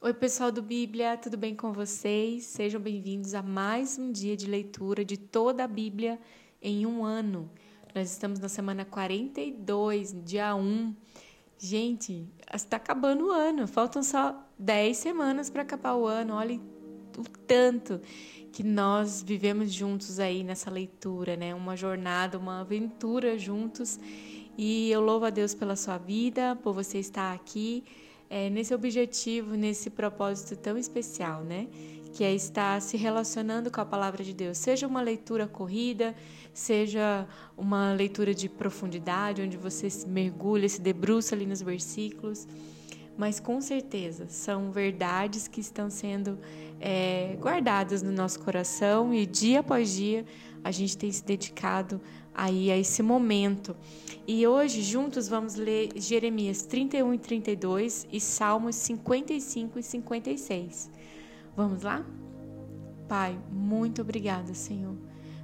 Oi, pessoal do Bíblia, tudo bem com vocês? Sejam bem-vindos a mais um dia de leitura de toda a Bíblia em um ano. Nós estamos na semana 42, dia 1. Gente, está acabando o ano, faltam só 10 semanas para acabar o ano. Olhem o tanto que nós vivemos juntos aí nessa leitura, né? Uma jornada, uma aventura juntos. E eu louvo a Deus pela sua vida, por você estar aqui é, nesse objetivo, nesse propósito tão especial, né? Que é estar se relacionando com a palavra de Deus. Seja uma leitura corrida, seja uma leitura de profundidade, onde você se mergulha, se debruça ali nos versículos. Mas com certeza são verdades que estão sendo é, guardadas no nosso coração e dia após dia a gente tem se dedicado aí a esse momento. E hoje juntos vamos ler Jeremias 31 e 32 e Salmos 55 e 56. Vamos lá? Pai, muito obrigada, Senhor,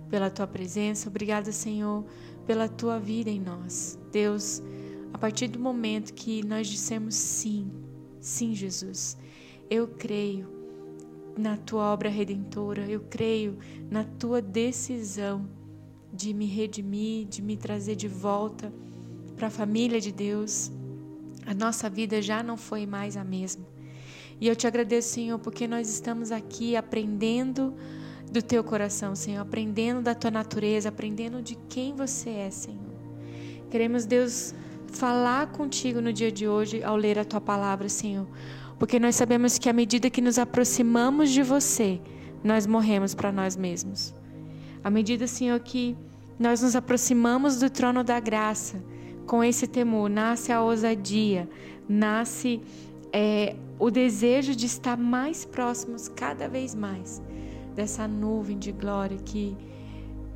pela tua presença, obrigada, Senhor, pela tua vida em nós. Deus, a partir do momento que nós dissemos sim, sim, Jesus, eu creio na tua obra redentora, eu creio na tua decisão de me redimir, de me trazer de volta para a família de Deus. A nossa vida já não foi mais a mesma. E eu te agradeço, Senhor, porque nós estamos aqui aprendendo do teu coração, Senhor, aprendendo da tua natureza, aprendendo de quem você é, Senhor. Queremos, Deus, falar contigo no dia de hoje ao ler a tua palavra, Senhor, porque nós sabemos que à medida que nos aproximamos de você, nós morremos para nós mesmos. À medida, Senhor, que nós nos aproximamos do trono da graça, com esse temor, nasce a ousadia, nasce é, o desejo de estar mais próximos cada vez mais dessa nuvem de glória que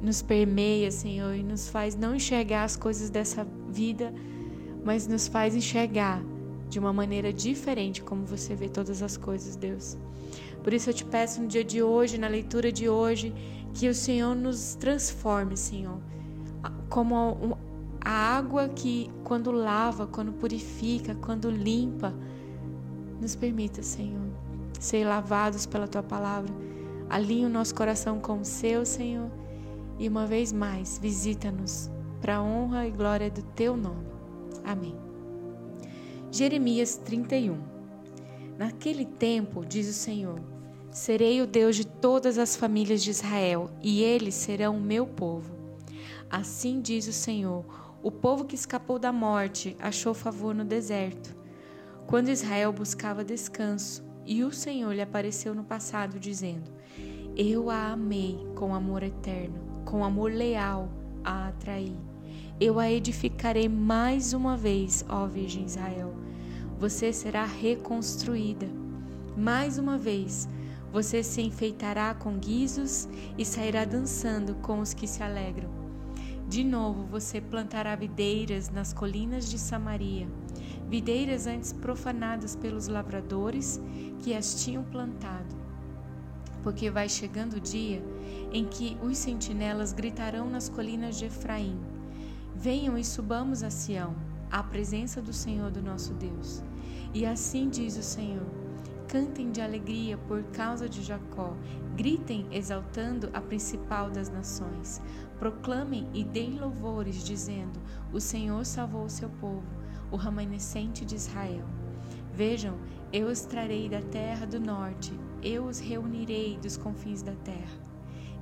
nos permeia, Senhor, e nos faz não enxergar as coisas dessa vida, mas nos faz enxergar de uma maneira diferente como você vê todas as coisas, Deus. Por isso eu te peço no dia de hoje, na leitura de hoje, que o Senhor nos transforme, Senhor, como a água que, quando lava, quando purifica, quando limpa, nos permita, Senhor, ser lavados pela tua palavra. Alinhe o nosso coração com o seu, Senhor, e uma vez mais, visita-nos para a honra e glória do teu nome. Amém. Jeremias 31 Naquele tempo, diz o Senhor, Serei o Deus de todas as famílias de Israel, e eles serão o meu povo. Assim diz o Senhor: o povo que escapou da morte achou favor no deserto. Quando Israel buscava descanso, e o Senhor lhe apareceu no passado, dizendo: Eu a amei com amor eterno, com amor leal a atraí. Eu a edificarei mais uma vez, ó Virgem Israel. Você será reconstruída. Mais uma vez, você se enfeitará com guizos e sairá dançando com os que se alegram. De novo você plantará videiras nas colinas de Samaria, videiras antes profanadas pelos lavradores que as tinham plantado. Porque vai chegando o dia em que os sentinelas gritarão nas colinas de Efraim: Venham e subamos a Sião, à presença do Senhor do nosso Deus. E assim diz o Senhor: Cantem de alegria por causa de Jacó, gritem exaltando a principal das nações. Proclamem e deem louvores, dizendo: O Senhor salvou o seu povo, o remanescente de Israel. Vejam, eu os trarei da terra do norte, eu os reunirei dos confins da terra.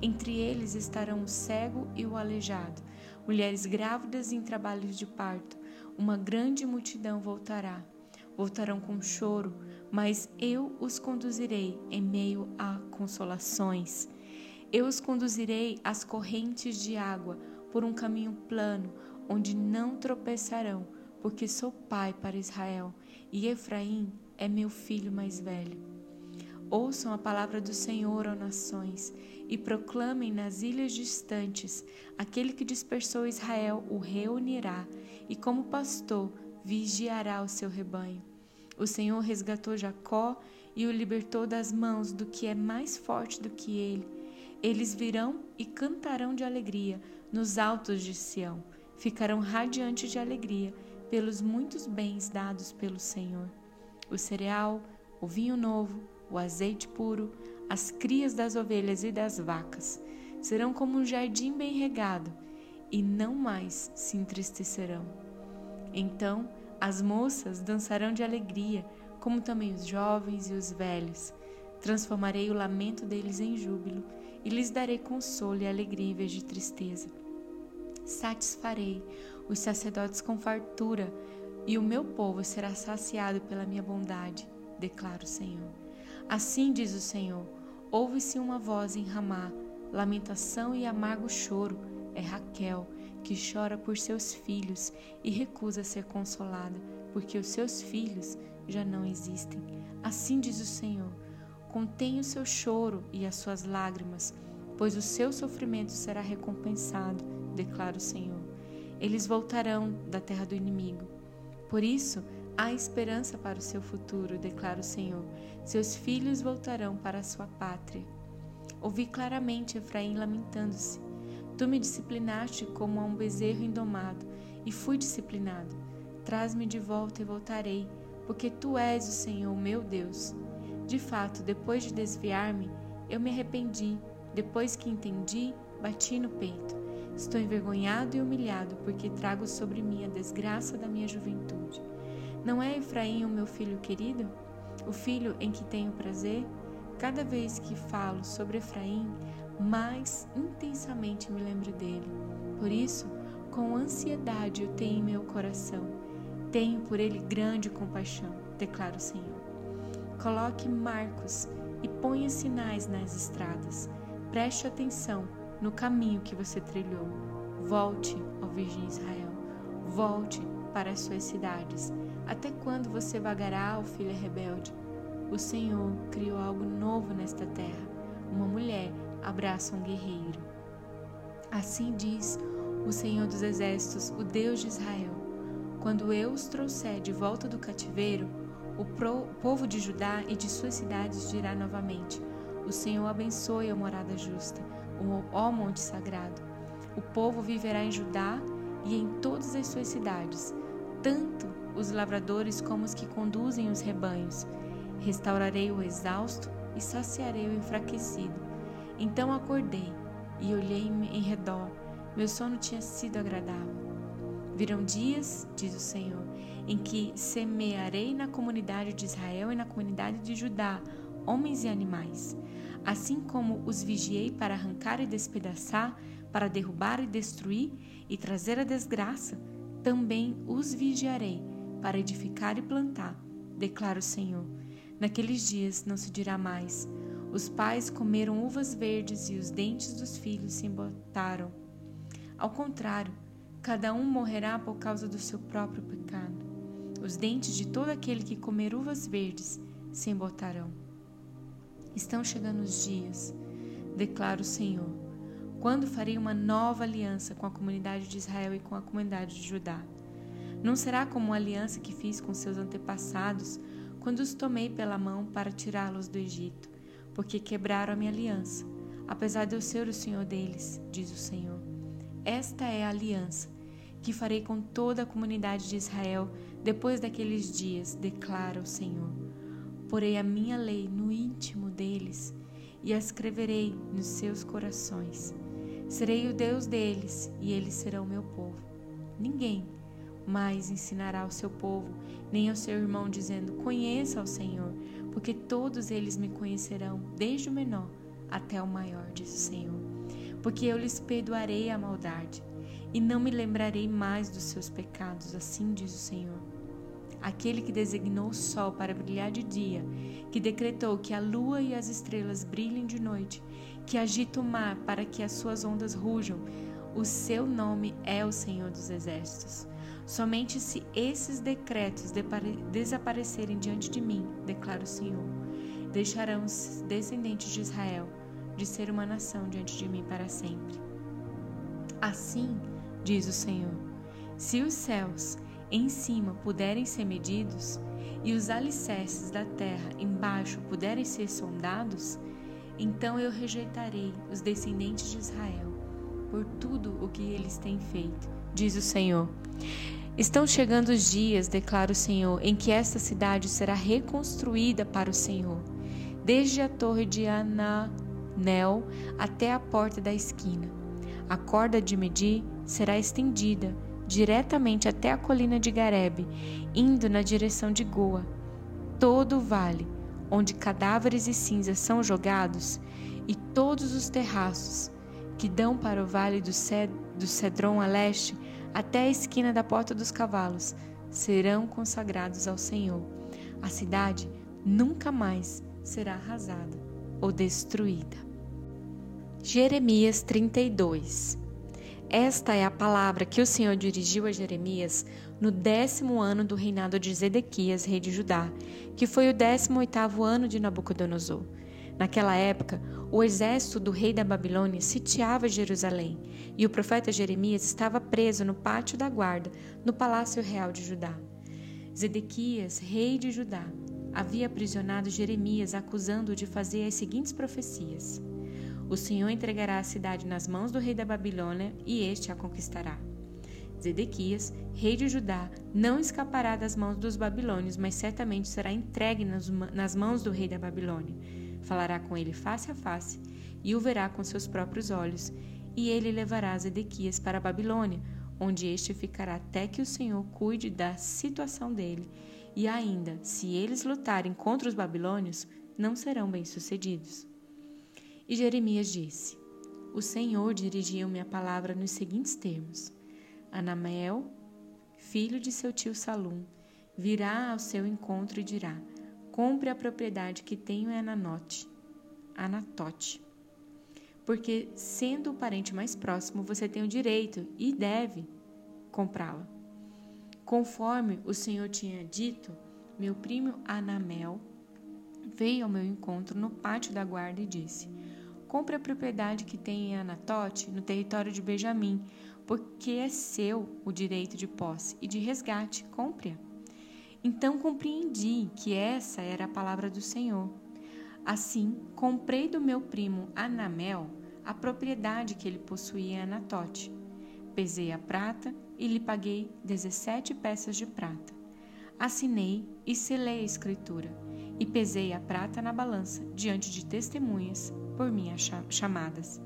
Entre eles estarão o cego e o aleijado, mulheres grávidas em trabalhos de parto. Uma grande multidão voltará. Voltarão com choro, mas eu os conduzirei em meio a consolações. Eu os conduzirei às correntes de água por um caminho plano, onde não tropeçarão, porque sou pai para Israel e Efraim é meu filho mais velho. Ouçam a palavra do Senhor, ó nações, e proclamem nas ilhas distantes: aquele que dispersou Israel o reunirá, e como pastor vigiará o seu rebanho. O Senhor resgatou Jacó e o libertou das mãos do que é mais forte do que ele. Eles virão e cantarão de alegria nos altos de Sião. Ficarão radiantes de alegria pelos muitos bens dados pelo Senhor. O cereal, o vinho novo, o azeite puro, as crias das ovelhas e das vacas. Serão como um jardim bem regado e não mais se entristecerão. Então as moças dançarão de alegria, como também os jovens e os velhos. Transformarei o lamento deles em júbilo e lhes darei consolo e alegria em vez de tristeza. Satisfarei os sacerdotes com fartura e o meu povo será saciado pela minha bondade, declara o Senhor. Assim diz o Senhor: ouve-se uma voz em Ramá, lamentação e amargo choro. É Raquel que chora por seus filhos e recusa ser consolada, porque os seus filhos já não existem. Assim diz o Senhor: contém o seu choro e as suas lágrimas, pois o seu sofrimento será recompensado, declara o Senhor. Eles voltarão da terra do inimigo. Por isso, há esperança para o seu futuro, declara o Senhor. Seus filhos voltarão para a sua pátria. Ouvi claramente Efraim lamentando-se. Tu me disciplinaste como a um bezerro indomado, e fui disciplinado. Traz-me de volta e voltarei, porque tu és o Senhor, meu Deus. De fato, depois de desviar-me, eu me arrependi. Depois que entendi, bati no peito. Estou envergonhado e humilhado, porque trago sobre mim a desgraça da minha juventude. Não é Efraim o meu filho querido? O filho em que tenho prazer? Cada vez que falo sobre Efraim, mais intensamente me lembro dele. Por isso, com ansiedade eu tenho em meu coração. Tenho por ele grande compaixão, declara o Senhor. Coloque marcos e ponha sinais nas estradas. Preste atenção no caminho que você trilhou. Volte, ó Virgem Israel. Volte para as suas cidades. Até quando você vagará, ó filha rebelde? O Senhor criou algo novo nesta terra. Uma mulher abraça um guerreiro. Assim diz o Senhor dos Exércitos, o Deus de Israel: Quando eu os trouxer de volta do cativeiro, o povo de Judá e de suas cidades dirá novamente: O Senhor abençoe a morada justa, ó monte sagrado. O povo viverá em Judá e em todas as suas cidades, tanto os lavradores como os que conduzem os rebanhos. Restaurarei o exausto e saciarei o enfraquecido então acordei e olhei em redor. Meu sono tinha sido agradável. Virão dias, diz o Senhor, em que semearei na comunidade de Israel e na comunidade de Judá homens e animais. Assim como os vigiei para arrancar e despedaçar, para derrubar e destruir e trazer a desgraça, também os vigiarei para edificar e plantar, declara o Senhor. Naqueles dias não se dirá mais: os pais comeram uvas verdes e os dentes dos filhos se embotaram. Ao contrário, cada um morrerá por causa do seu próprio pecado. Os dentes de todo aquele que comer uvas verdes se embotarão. Estão chegando os dias, declara o Senhor, quando farei uma nova aliança com a comunidade de Israel e com a comunidade de Judá. Não será como a aliança que fiz com seus antepassados quando os tomei pela mão para tirá-los do Egito porque quebraram a minha aliança, apesar de eu ser o Senhor deles, diz o Senhor. Esta é a aliança que farei com toda a comunidade de Israel depois daqueles dias, declara o Senhor. Porei a minha lei no íntimo deles e a escreverei nos seus corações. Serei o Deus deles e eles serão meu povo. Ninguém mais ensinará ao seu povo, nem ao seu irmão, dizendo: Conheça ao Senhor, porque todos eles me conhecerão, desde o menor até o maior, diz o Senhor. Porque eu lhes perdoarei a maldade e não me lembrarei mais dos seus pecados, assim diz o Senhor. Aquele que designou o sol para brilhar de dia, que decretou que a lua e as estrelas brilhem de noite, que agita o mar para que as suas ondas rujam, o seu nome é o Senhor dos Exércitos. Somente se esses decretos desaparecerem diante de mim, declara o Senhor, deixarão os descendentes de Israel de ser uma nação diante de mim para sempre. Assim, diz o Senhor, se os céus em cima puderem ser medidos e os alicerces da terra embaixo puderem ser sondados, então eu rejeitarei os descendentes de Israel por tudo o que eles têm feito, diz o Senhor. Estão chegando os dias, declara o Senhor, em que esta cidade será reconstruída para o Senhor, desde a torre de Ananel até a porta da esquina. A corda de medir será estendida diretamente até a colina de Garebe, indo na direção de Goa. Todo o vale, onde cadáveres e cinzas são jogados, e todos os terraços que dão para o vale do, do Cedron a leste, até a esquina da Porta dos Cavalos, serão consagrados ao Senhor. A cidade nunca mais será arrasada ou destruída. Jeremias 32 esta é a palavra que o Senhor dirigiu a Jeremias no décimo ano do reinado de Zedequias, rei de Judá, que foi o décimo oitavo ano de Nabucodonosor. Naquela época, o exército do rei da Babilônia sitiava Jerusalém, e o profeta Jeremias estava preso no pátio da guarda, no palácio real de Judá. Zedequias, rei de Judá, havia aprisionado Jeremias, acusando-o de fazer as seguintes profecias: o Senhor entregará a cidade nas mãos do rei da Babilônia e este a conquistará. Zedequias, rei de Judá, não escapará das mãos dos babilônios, mas certamente será entregue nas mãos do rei da Babilônia. Falará com ele face a face e o verá com seus próprios olhos, e ele levará Zedequias para a Babilônia, onde este ficará até que o Senhor cuide da situação dele. E ainda, se eles lutarem contra os babilônios, não serão bem-sucedidos. E Jeremias disse: O Senhor dirigiu-me a palavra nos seguintes termos: Anamel, filho de seu tio Salum, virá ao seu encontro e dirá: Compre a propriedade que tenho em Ananote, Anatote. Porque, sendo o parente mais próximo, você tem o direito e deve comprá-la. Conforme o Senhor tinha dito, meu primo Anamel veio ao meu encontro no pátio da guarda e disse: Compre a propriedade que tem em Anatote, no território de Benjamim, porque é seu o direito de posse e de resgate. Compre-a. Então compreendi que essa era a palavra do Senhor. Assim, comprei do meu primo Anamel a propriedade que ele possuía em Anatote. Pesei a prata e lhe paguei 17 peças de prata. Assinei e selei a escritura, e pesei a prata na balança diante de testemunhas por mim chamadas.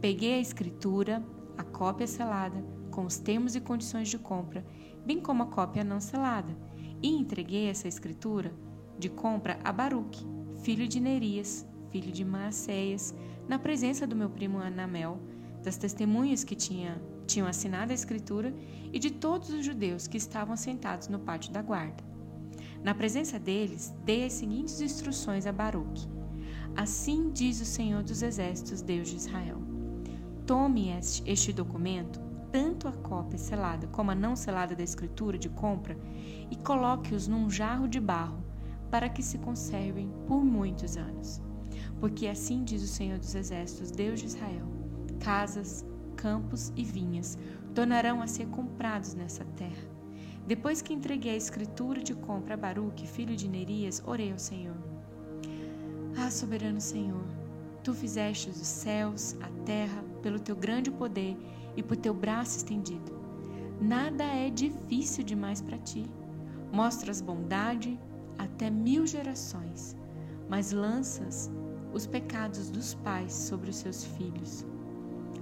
Peguei a escritura, a cópia selada, com os termos e condições de compra, bem como a cópia não selada, e entreguei essa escritura de compra a Baruque, filho de Nerias, filho de Maacéias, na presença do meu primo Anamel, das testemunhas que tinha, tinham assinado a escritura e de todos os judeus que estavam sentados no pátio da guarda. Na presença deles, dei as seguintes instruções a Baruque Assim diz o Senhor dos Exércitos, Deus de Israel: Tome este documento, tanto a cópia selada como a não selada da escritura de compra, e coloque-os num jarro de barro, para que se conservem por muitos anos. Porque assim diz o Senhor dos Exércitos, Deus de Israel: casas, campos e vinhas tornarão a ser comprados nessa terra. Depois que entreguei a escritura de compra a Baruque, filho de Nerias, orei ao Senhor. Ah, soberano Senhor, tu fizeste os céus, a terra, pelo teu grande poder e por teu braço estendido. Nada é difícil demais para ti. Mostras bondade até mil gerações, mas lanças os pecados dos pais sobre os seus filhos.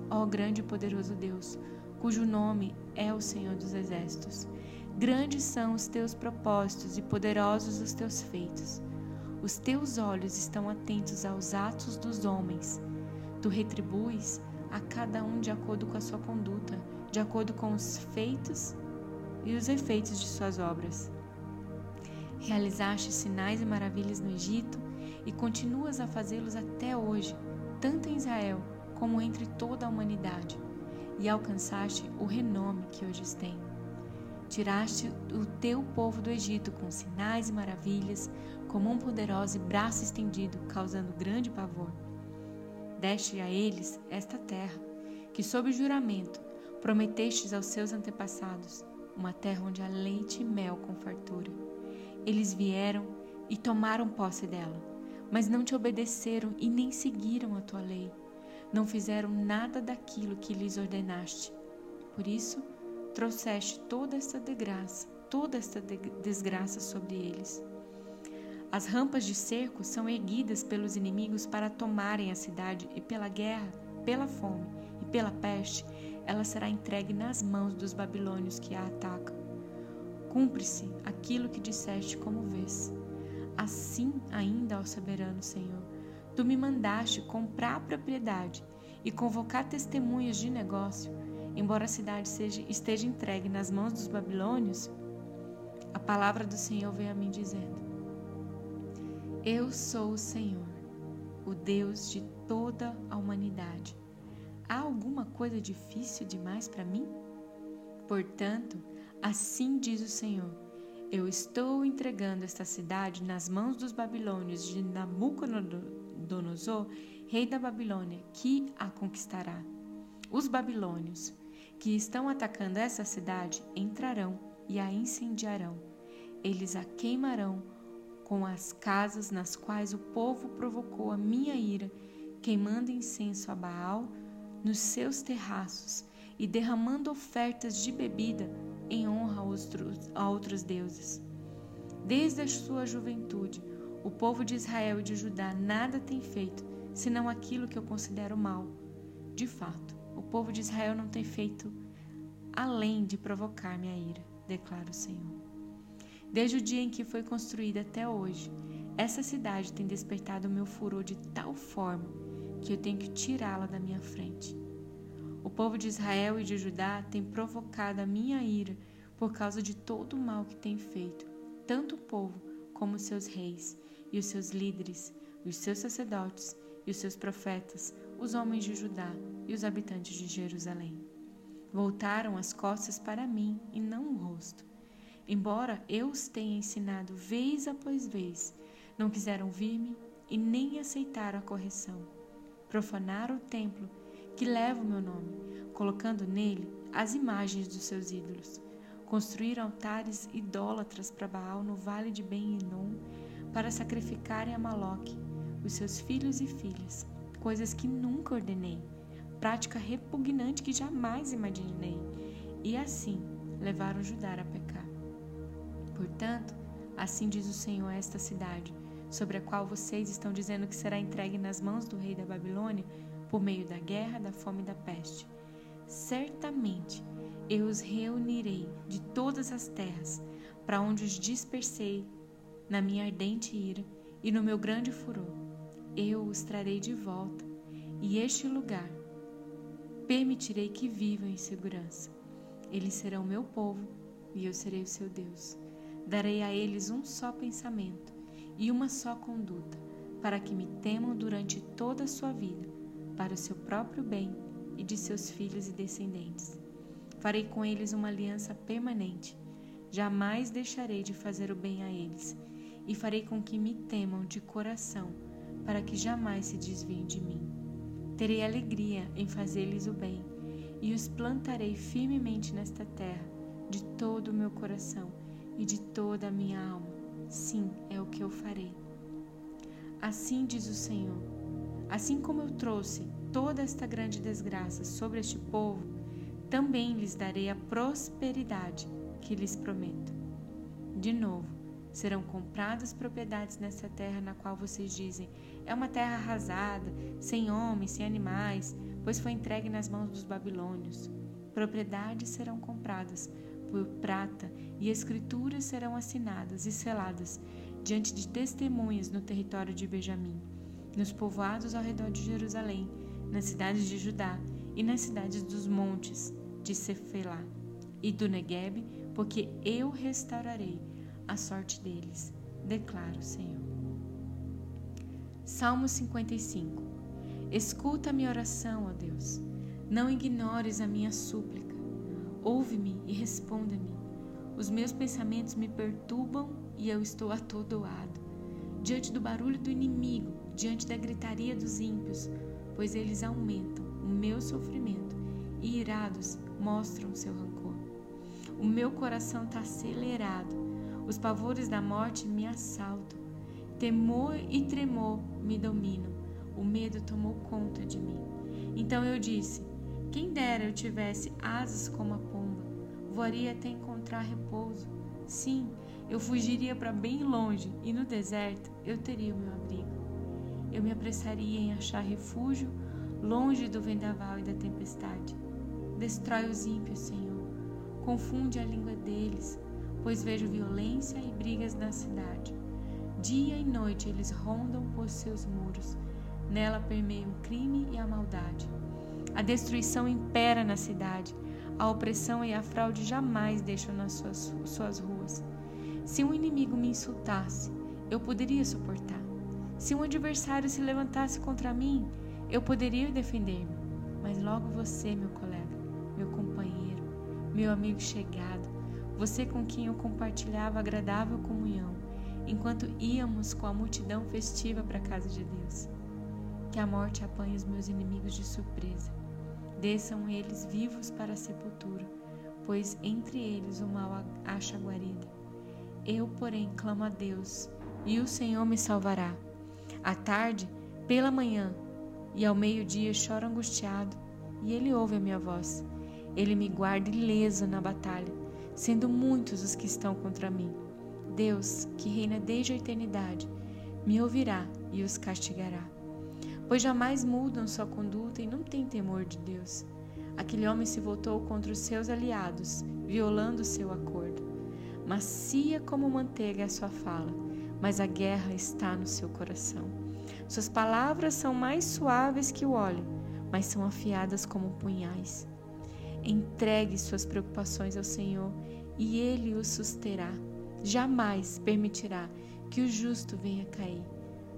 Ó grande e poderoso Deus, cujo nome é o Senhor dos Exércitos, grandes são os teus propósitos e poderosos os teus feitos. Os teus olhos estão atentos aos atos dos homens. Tu retribuis a cada um de acordo com a sua conduta, de acordo com os feitos e os efeitos de suas obras. Realizaste sinais e maravilhas no Egito e continuas a fazê-los até hoje, tanto em Israel como entre toda a humanidade, e alcançaste o renome que hoje tem. Tiraste o teu povo do Egito com sinais e maravilhas, com mão poderosa e braço estendido, causando grande pavor. Deste a eles esta terra, que sob juramento prometestes aos seus antepassados, uma terra onde há leite e mel com fartura. Eles vieram e tomaram posse dela, mas não te obedeceram e nem seguiram a tua lei. Não fizeram nada daquilo que lhes ordenaste. Por isso, trouxeste toda esta desgraça, toda esta desgraça sobre eles. As rampas de cerco são erguidas pelos inimigos para tomarem a cidade, e pela guerra, pela fome e pela peste, ela será entregue nas mãos dos babilônios que a atacam. Cumpre-se aquilo que disseste como vês. Assim ainda, ó soberano Senhor, tu me mandaste comprar propriedade e convocar testemunhas de negócio, embora a cidade seja, esteja entregue nas mãos dos babilônios, a palavra do Senhor veio a mim dizendo: Eu sou o Senhor, o Deus de toda a humanidade. Há alguma coisa difícil demais para mim? Portanto, assim diz o Senhor: Eu estou entregando esta cidade nas mãos dos babilônios de Nabucodonosor, rei da Babilônia, que a conquistará. Os babilônios que estão atacando essa cidade entrarão e a incendiarão. Eles a queimarão com as casas nas quais o povo provocou a minha ira, queimando incenso a Baal nos seus terraços e derramando ofertas de bebida em honra a outros deuses. Desde a sua juventude, o povo de Israel e de Judá nada tem feito senão aquilo que eu considero mal. De fato, o povo de Israel não tem feito além de provocar minha ira, declara o Senhor. Desde o dia em que foi construída até hoje, essa cidade tem despertado o meu furor de tal forma que eu tenho que tirá-la da minha frente. O povo de Israel e de Judá tem provocado a minha ira por causa de todo o mal que tem feito, tanto o povo como os seus reis e os seus líderes, os seus sacerdotes e os seus profetas, os homens de Judá e os habitantes de Jerusalém. Voltaram as costas para mim e não o rosto. Embora eu os tenha ensinado vez após vez, não quiseram vir-me e nem aceitaram a correção profanaram o templo que leva o meu nome, colocando nele as imagens dos seus ídolos. Construíram altares idólatras para Baal no vale de Ben-Hinom para sacrificarem a Maloque, os seus filhos e filhas, coisas que nunca ordenei, prática repugnante que jamais imaginei, e assim levaram Judá a pecar. Portanto, assim diz o Senhor a esta cidade: sobre a qual vocês estão dizendo que será entregue nas mãos do rei da Babilônia por meio da guerra, da fome e da peste. Certamente eu os reunirei de todas as terras para onde os dispersei na minha ardente ira e no meu grande furor. Eu os trarei de volta e este lugar permitirei que vivam em segurança. Eles serão meu povo e eu serei o seu Deus. Darei a eles um só pensamento e uma só conduta, para que me temam durante toda a sua vida, para o seu próprio bem e de seus filhos e descendentes. Farei com eles uma aliança permanente. Jamais deixarei de fazer o bem a eles, e farei com que me temam de coração, para que jamais se desviem de mim. Terei alegria em fazer-lhes o bem, e os plantarei firmemente nesta terra, de todo o meu coração e de toda a minha alma Sim, é o que eu farei. Assim diz o Senhor: assim como eu trouxe toda esta grande desgraça sobre este povo, também lhes darei a prosperidade que lhes prometo. De novo, serão compradas propriedades nessa terra na qual vocês dizem: é uma terra arrasada, sem homens, sem animais, pois foi entregue nas mãos dos babilônios. Propriedades serão compradas por prata, e escrituras serão assinadas e seladas diante de testemunhas no território de Benjamim, nos povoados ao redor de Jerusalém, nas cidades de Judá e nas cidades dos montes de Cefelá e do Negueb, porque eu restaurarei a sorte deles, declara o Senhor. Salmo 55 Escuta a minha oração, ó Deus, não ignores a minha súplica Ouve-me e responda-me. Os meus pensamentos me perturbam e eu estou atordoado. Diante do barulho do inimigo, diante da gritaria dos ímpios, pois eles aumentam o meu sofrimento e irados mostram seu rancor. O meu coração está acelerado, os pavores da morte me assaltam. Temor e tremor me dominam, o medo tomou conta de mim. Então eu disse: quem dera eu tivesse asas como a pomba, voaria até encontrar repouso. Sim, eu fugiria para bem longe e no deserto eu teria o meu abrigo. Eu me apressaria em achar refúgio longe do vendaval e da tempestade. Destrói os ímpios, Senhor. Confunde a língua deles, pois vejo violência e brigas na cidade. Dia e noite eles rondam por seus muros. Nela permeiam o crime e a maldade. A destruição impera na cidade. A opressão e a fraude jamais deixam nas suas, suas ruas. Se um inimigo me insultasse, eu poderia suportar. Se um adversário se levantasse contra mim, eu poderia defender-me. Mas logo você, meu colega, meu companheiro, meu amigo chegado, você com quem eu compartilhava agradável comunhão, enquanto íamos com a multidão festiva para a casa de Deus. Que a morte apanhe os meus inimigos de surpresa. Desçam eles vivos para a sepultura, pois entre eles o mal acha guarida. Eu, porém, clamo a Deus, e o Senhor me salvará. À tarde, pela manhã e ao meio-dia choro angustiado, e ele ouve a minha voz. Ele me guarda ileso na batalha, sendo muitos os que estão contra mim. Deus, que reina desde a eternidade, me ouvirá e os castigará. Pois jamais mudam sua conduta e não têm temor de Deus. Aquele homem se voltou contra os seus aliados, violando seu acordo. Macia como manteiga é sua fala, mas a guerra está no seu coração. Suas palavras são mais suaves que o óleo, mas são afiadas como punhais. Entregue suas preocupações ao Senhor e Ele o susterá. Jamais permitirá que o justo venha cair.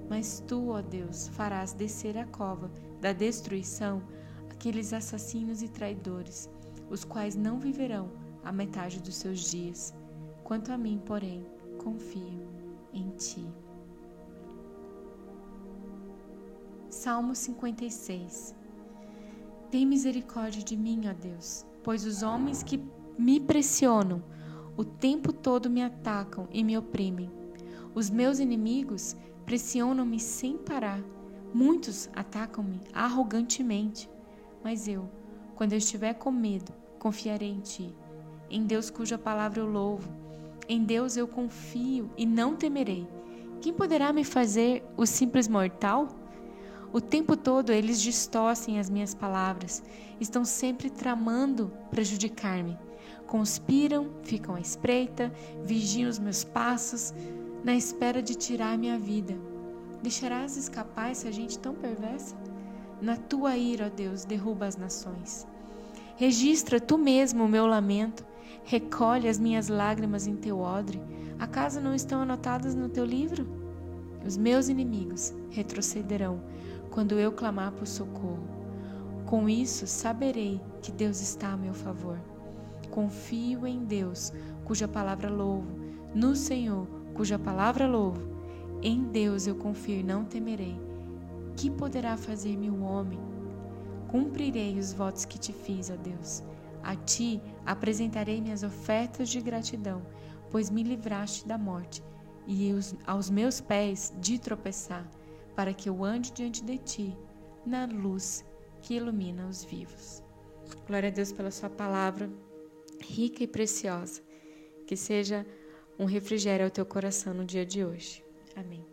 Mas tu, ó Deus, farás descer a cova da destruição aqueles assassinos e traidores, os quais não viverão a metade dos seus dias. Quanto a mim, porém, confio em ti. Salmo 56 Tem misericórdia de mim, ó Deus, pois os homens que me pressionam o tempo todo me atacam e me oprimem. Os meus inimigos pressionam-me sem parar. Muitos atacam-me arrogantemente. Mas eu, quando eu estiver com medo, confiarei em Ti. Em Deus cuja palavra eu louvo. Em Deus eu confio e não temerei. Quem poderá me fazer o simples mortal? O tempo todo eles distorcem as minhas palavras, estão sempre tramando prejudicar-me. Conspiram, ficam à espreita, vigiam os meus passos, na espera de tirar minha vida. Deixarás escapar essa gente tão perversa? Na tua ira, ó Deus, derruba as nações. Registra tu mesmo o meu lamento, recolhe as minhas lágrimas em teu odre. Acaso não estão anotadas no teu livro? Os meus inimigos retrocederão quando eu clamar por socorro. Com isso, saberei que Deus está a meu favor. Confio em Deus, cuja palavra louvo, no Senhor, cuja palavra louvo. Em Deus eu confio e não temerei. Que poderá fazer-me o homem? Cumprirei os votos que te fiz, ó Deus. A ti apresentarei minhas ofertas de gratidão, pois me livraste da morte e aos meus pés de tropeçar, para que eu ande diante de ti na luz que ilumina os vivos. Glória a Deus pela sua palavra rica e preciosa, que seja um refrigério ao teu coração no dia de hoje. Amém.